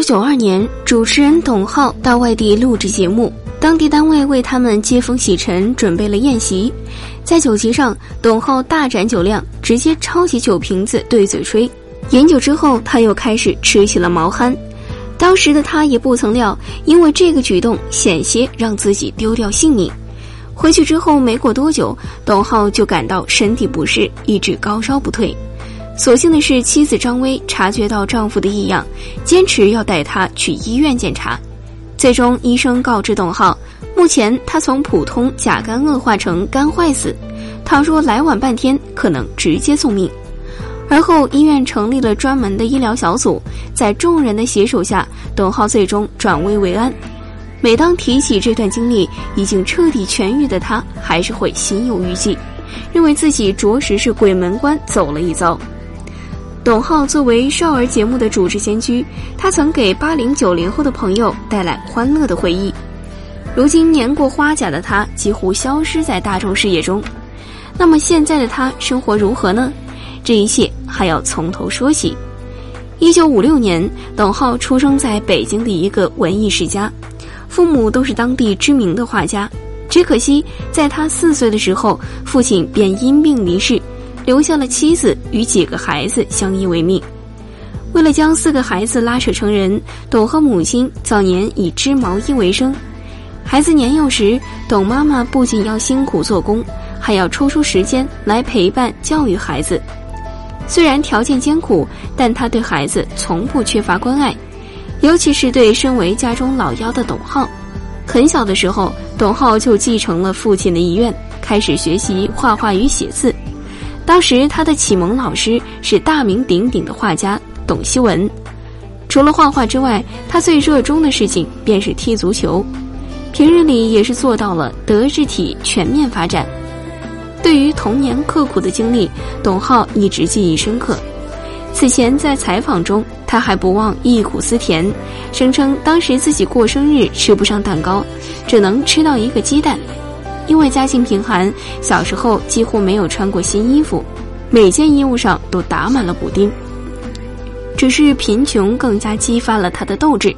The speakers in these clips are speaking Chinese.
九九二年，主持人董浩到外地录制节目，当地单位为他们接风洗尘，准备了宴席。在酒席上，董浩大展酒量，直接抄起酒瓶子对嘴吹。饮酒之后，他又开始吃起了毛酣。当时的他也不曾料，因为这个举动险些让自己丢掉性命。回去之后没过多久，董浩就感到身体不适，一直高烧不退。所幸的是，妻子张薇察觉到丈夫的异样，坚持要带他去医院检查。最终，医生告知董浩，目前他从普通甲肝恶化成肝坏死，倘若来晚半天，可能直接送命。而后，医院成立了专门的医疗小组，在众人的携手下，董浩最终转危为安。每当提起这段经历，已经彻底痊愈的他，还是会心有余悸，认为自己着实是鬼门关走了一遭。董浩作为少儿节目的主持先驱，他曾给八零九零后的朋友带来欢乐的回忆。如今年过花甲的他几乎消失在大众视野中，那么现在的他生活如何呢？这一切还要从头说起。一九五六年，董浩出生在北京的一个文艺世家，父母都是当地知名的画家。只可惜，在他四岁的时候，父亲便因病离世。留下了妻子与几个孩子相依为命。为了将四个孩子拉扯成人，董和母亲早年以织毛衣为生。孩子年幼时，董妈妈不仅要辛苦做工，还要抽出时间来陪伴教育孩子。虽然条件艰苦，但她对孩子从不缺乏关爱，尤其是对身为家中老幺的董浩。很小的时候，董浩就继承了父亲的遗愿，开始学习画画与写字。当时他的启蒙老师是大名鼎鼎的画家董希文。除了画画之外，他最热衷的事情便是踢足球，平日里也是做到了德智体全面发展。对于童年刻苦的经历，董浩一直记忆深刻。此前在采访中，他还不忘忆苦思甜，声称当时自己过生日吃不上蛋糕，只能吃到一个鸡蛋。因为家境贫寒，小时候几乎没有穿过新衣服，每件衣物上都打满了补丁。只是贫穷更加激发了他的斗志。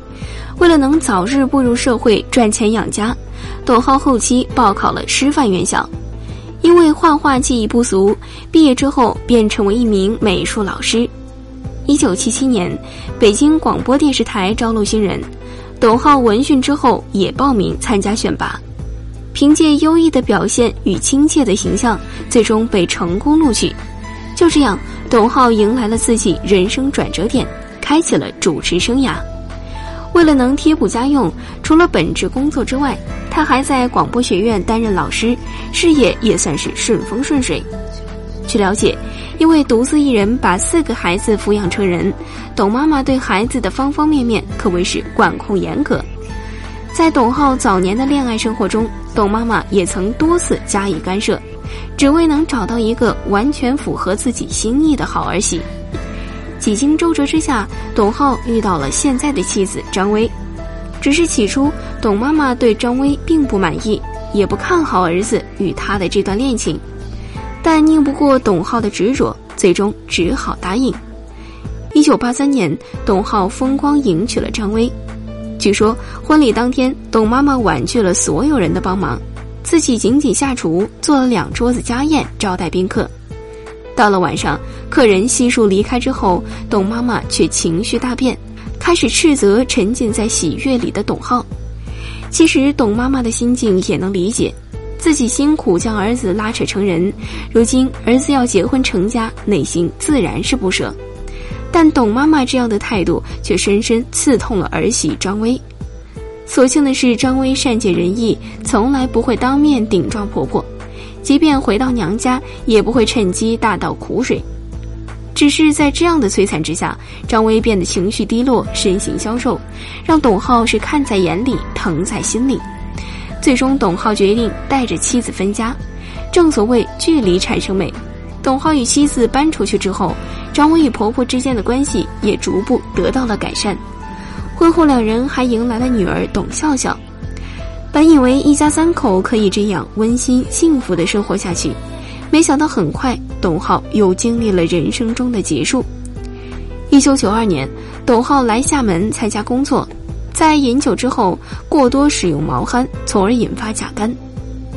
为了能早日步入社会赚钱养家，董浩后期报考了师范院校。因为画画技艺不俗，毕业之后便成为一名美术老师。一九七七年，北京广播电视台招录新人，董浩闻讯之后也报名参加选拔。凭借优异的表现与亲切的形象，最终被成功录取。就这样，董浩迎来了自己人生转折点，开启了主持生涯。为了能贴补家用，除了本职工作之外，他还在广播学院担任老师，事业也算是顺风顺水。据了解，因为独自一人把四个孩子抚养成人，董妈妈对孩子的方方面面可谓是管控严格。在董浩早年的恋爱生活中，董妈妈也曾多次加以干涉，只为能找到一个完全符合自己心意的好儿媳。几经周折之下，董浩遇到了现在的妻子张薇。只是起初，董妈妈对张薇并不满意，也不看好儿子与她的这段恋情，但拗不过董浩的执着，最终只好答应。一九八三年，董浩风光迎娶了张薇。据说婚礼当天，董妈妈婉拒了所有人的帮忙，自己仅仅下厨做了两桌子家宴招待宾客。到了晚上，客人悉数离开之后，董妈妈却情绪大变，开始斥责沉浸在喜悦里的董浩。其实董妈妈的心境也能理解，自己辛苦将儿子拉扯成人，如今儿子要结婚成家，内心自然是不舍。但董妈妈这样的态度却深深刺痛了儿媳张薇。所幸的是，张薇善解人意，从来不会当面顶撞婆婆，即便回到娘家，也不会趁机大倒苦水。只是在这样的摧残之下，张薇变得情绪低落，身形消瘦，让董浩是看在眼里，疼在心里。最终，董浩决定带着妻子分家。正所谓距离产生美。董浩与妻子搬出去之后，张薇与婆婆之间的关系也逐步得到了改善。婚后，两人还迎来了女儿董笑笑。本以为一家三口可以这样温馨幸福的生活下去，没想到很快，董浩又经历了人生中的结束。一九九二年，董浩来厦门参加工作，在饮酒之后过多使用毛酣，从而引发甲肝。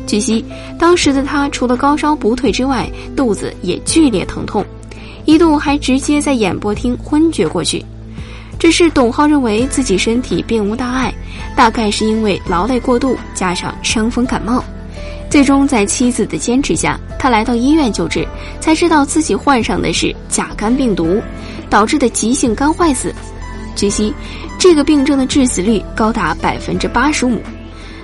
据悉，当时的他除了高烧不退之外，肚子也剧烈疼痛，一度还直接在演播厅昏厥过去。只是董浩认为自己身体并无大碍，大概是因为劳累过度加上伤风感冒。最终在妻子的坚持下，他来到医院救治，才知道自己患上的是甲肝病毒。导致的急性肝坏死，据悉，这个病症的致死率高达百分之八十五。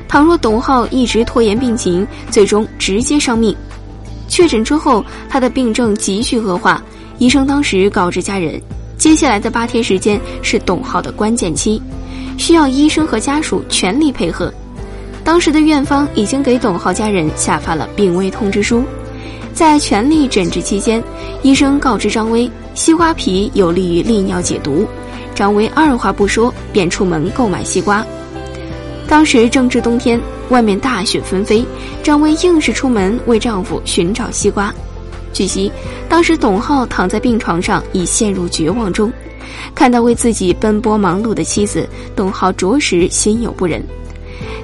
倘若董浩一直拖延病情，最终直接伤命。确诊之后，他的病症急剧恶化。医生当时告知家人，接下来的八天时间是董浩的关键期，需要医生和家属全力配合。当时的院方已经给董浩家人下发了病危通知书。在全力诊治期间，医生告知张威。西瓜皮有利于利尿解毒，张薇二话不说便出门购买西瓜。当时正值冬天，外面大雪纷飞，张薇硬是出门为丈夫寻找西瓜。据悉，当时董浩躺在病床上已陷入绝望中，看到为自己奔波忙碌的妻子，董浩着实心有不忍。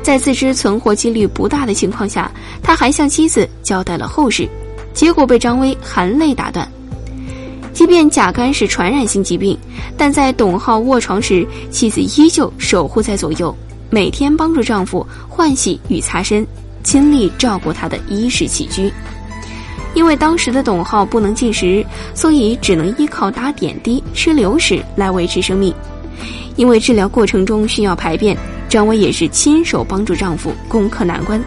在自知存活几率不大的情况下，他还向妻子交代了后事，结果被张薇含泪打断。即便甲肝是传染性疾病，但在董浩卧床时，妻子依旧守护在左右，每天帮助丈夫换洗与擦身，亲力照顾他的衣食起居。因为当时的董浩不能进食，所以只能依靠打点滴、吃流食来维持生命。因为治疗过程中需要排便，张薇也是亲手帮助丈夫攻克难关。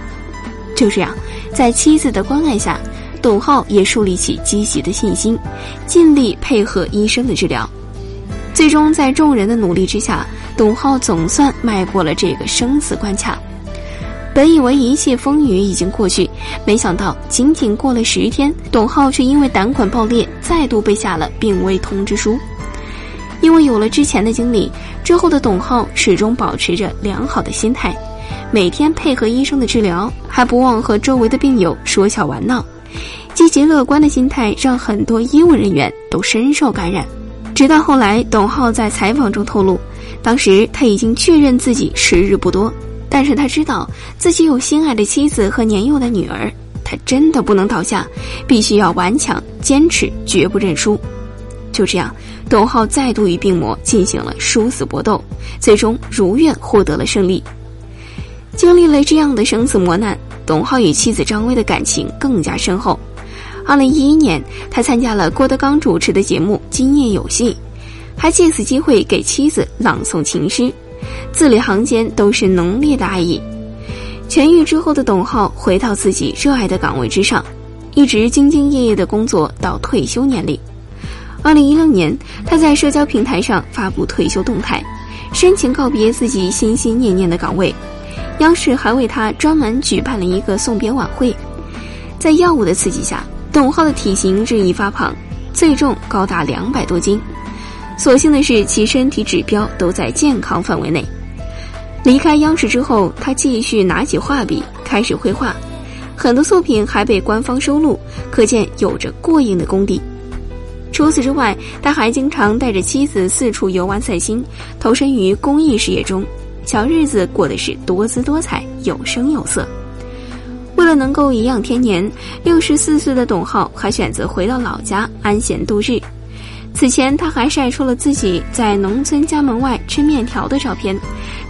就这样，在妻子的关爱下。董浩也树立起积极的信心，尽力配合医生的治疗。最终，在众人的努力之下，董浩总算迈过了这个生死关卡。本以为一切风雨已经过去，没想到仅仅过了十天，董浩却因为胆管爆裂，再度被下了病危通知书。因为有了之前的经历，之后的董浩始终保持着良好的心态，每天配合医生的治疗，还不忘和周围的病友说笑玩闹。积极乐观的心态让很多医务人员都深受感染。直到后来，董浩在采访中透露，当时他已经确认自己时日不多，但是他知道自己有心爱的妻子和年幼的女儿，他真的不能倒下，必须要顽强坚持，绝不认输。就这样，董浩再度与病魔进行了殊死搏斗，最终如愿获得了胜利。经历了这样的生死磨难。董浩与妻子张薇的感情更加深厚。二零一一年，他参加了郭德纲主持的节目《今夜有戏》，还借此机会给妻子朗诵情诗，字里行间都是浓烈的爱意。痊愈之后的董浩回到自己热爱的岗位之上，一直兢兢业业的工作到退休年龄。二零一六年，他在社交平台上发布退休动态，深情告别自己心心念念的岗位。央视还为他专门举办了一个送别晚会。在药物的刺激下，董浩的体型日益发胖，最重高达两百多斤。所幸的是，其身体指标都在健康范围内。离开央视之后，他继续拿起画笔开始绘画，很多作品还被官方收录，可见有着过硬的功底。除此之外，他还经常带着妻子四处游玩散心，投身于公益事业中。小日子过得是多姿多彩、有声有色。为了能够颐养天年，六十四岁的董浩还选择回到老家安闲度日。此前，他还晒出了自己在农村家门外吃面条的照片，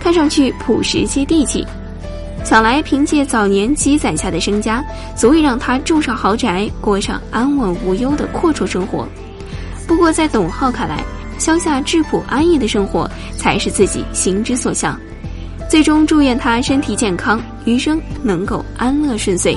看上去朴实接地气。想来，凭借早年积攒下的身家，足以让他住上豪宅，过上安稳无忧的阔绰生活。不过，在董浩看来，乡下质朴安逸的生活才是自己心之所向，最终祝愿他身体健康，余生能够安乐顺遂。